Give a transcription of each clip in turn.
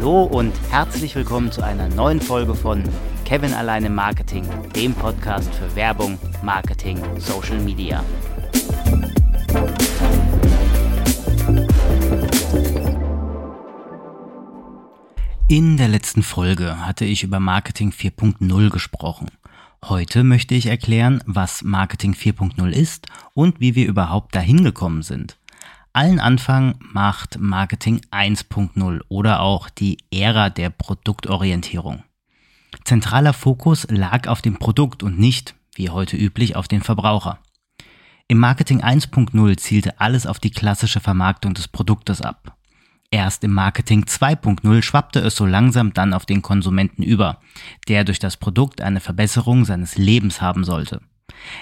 Hallo und herzlich willkommen zu einer neuen Folge von Kevin alleine Marketing, dem Podcast für Werbung, Marketing, Social Media. In der letzten Folge hatte ich über Marketing 4.0 gesprochen. Heute möchte ich erklären, was Marketing 4.0 ist und wie wir überhaupt dahin gekommen sind. Allen Anfang macht Marketing 1.0 oder auch die Ära der Produktorientierung. Zentraler Fokus lag auf dem Produkt und nicht, wie heute üblich, auf den Verbraucher. Im Marketing 1.0 zielte alles auf die klassische Vermarktung des Produktes ab. Erst im Marketing 2.0 schwappte es so langsam dann auf den Konsumenten über, der durch das Produkt eine Verbesserung seines Lebens haben sollte.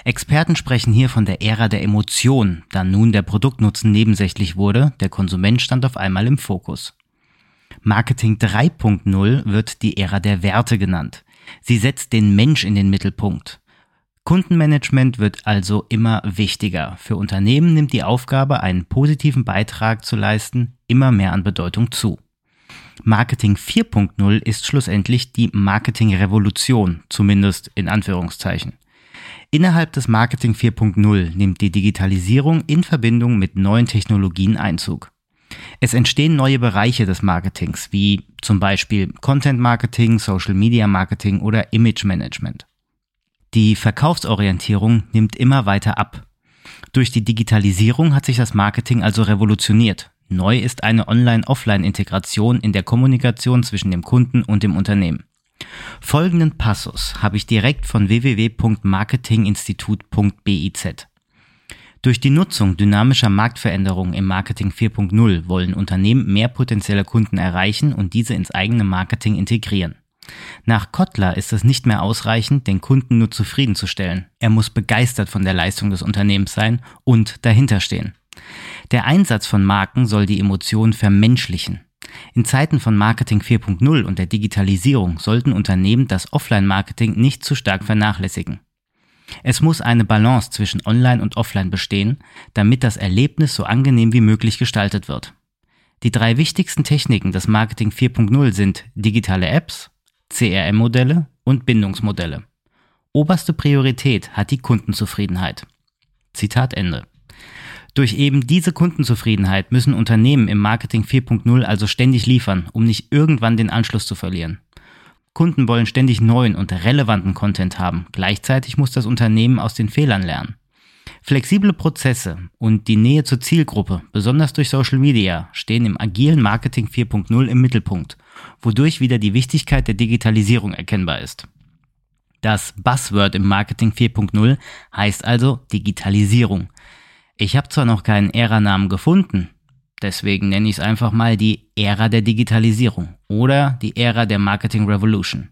Experten sprechen hier von der Ära der Emotion, da nun der Produktnutzen nebensächlich wurde, der Konsument stand auf einmal im Fokus. Marketing 3.0 wird die Ära der Werte genannt. Sie setzt den Mensch in den Mittelpunkt. Kundenmanagement wird also immer wichtiger. Für Unternehmen nimmt die Aufgabe, einen positiven Beitrag zu leisten, immer mehr an Bedeutung zu. Marketing 4.0 ist schlussendlich die Marketingrevolution, zumindest in Anführungszeichen. Innerhalb des Marketing 4.0 nimmt die Digitalisierung in Verbindung mit neuen Technologien Einzug. Es entstehen neue Bereiche des Marketings, wie zum Beispiel Content Marketing, Social Media Marketing oder Image Management. Die Verkaufsorientierung nimmt immer weiter ab. Durch die Digitalisierung hat sich das Marketing also revolutioniert. Neu ist eine Online-Offline-Integration in der Kommunikation zwischen dem Kunden und dem Unternehmen. Folgenden Passus habe ich direkt von www.marketinginstitut.biz. Durch die Nutzung dynamischer Marktveränderungen im Marketing 4.0 wollen Unternehmen mehr potenzielle Kunden erreichen und diese ins eigene Marketing integrieren. Nach Kottler ist es nicht mehr ausreichend, den Kunden nur zufriedenzustellen. Er muss begeistert von der Leistung des Unternehmens sein und dahinterstehen. Der Einsatz von Marken soll die Emotionen vermenschlichen. In Zeiten von Marketing 4.0 und der Digitalisierung sollten Unternehmen das Offline-Marketing nicht zu stark vernachlässigen. Es muss eine Balance zwischen Online und Offline bestehen, damit das Erlebnis so angenehm wie möglich gestaltet wird. Die drei wichtigsten Techniken des Marketing 4.0 sind digitale Apps, CRM-Modelle und Bindungsmodelle. Oberste Priorität hat die Kundenzufriedenheit. Zitat Ende. Durch eben diese Kundenzufriedenheit müssen Unternehmen im Marketing 4.0 also ständig liefern, um nicht irgendwann den Anschluss zu verlieren. Kunden wollen ständig neuen und relevanten Content haben. Gleichzeitig muss das Unternehmen aus den Fehlern lernen. Flexible Prozesse und die Nähe zur Zielgruppe, besonders durch Social Media, stehen im agilen Marketing 4.0 im Mittelpunkt, wodurch wieder die Wichtigkeit der Digitalisierung erkennbar ist. Das Buzzword im Marketing 4.0 heißt also Digitalisierung. Ich habe zwar noch keinen Ära-Namen gefunden, deswegen nenne ich es einfach mal die Ära der Digitalisierung oder die Ära der Marketing Revolution.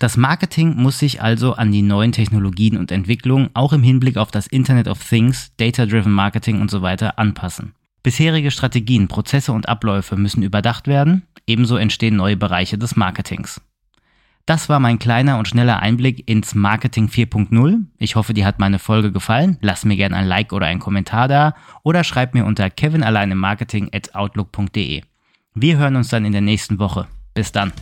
Das Marketing muss sich also an die neuen Technologien und Entwicklungen auch im Hinblick auf das Internet of Things, Data-Driven Marketing und so weiter anpassen. Bisherige Strategien, Prozesse und Abläufe müssen überdacht werden, ebenso entstehen neue Bereiche des Marketings. Das war mein kleiner und schneller Einblick ins Marketing 4.0. Ich hoffe, dir hat meine Folge gefallen. Lass mir gerne ein Like oder einen Kommentar da oder schreib mir unter kevinalleinemarketing at outlook.de. Wir hören uns dann in der nächsten Woche. Bis dann.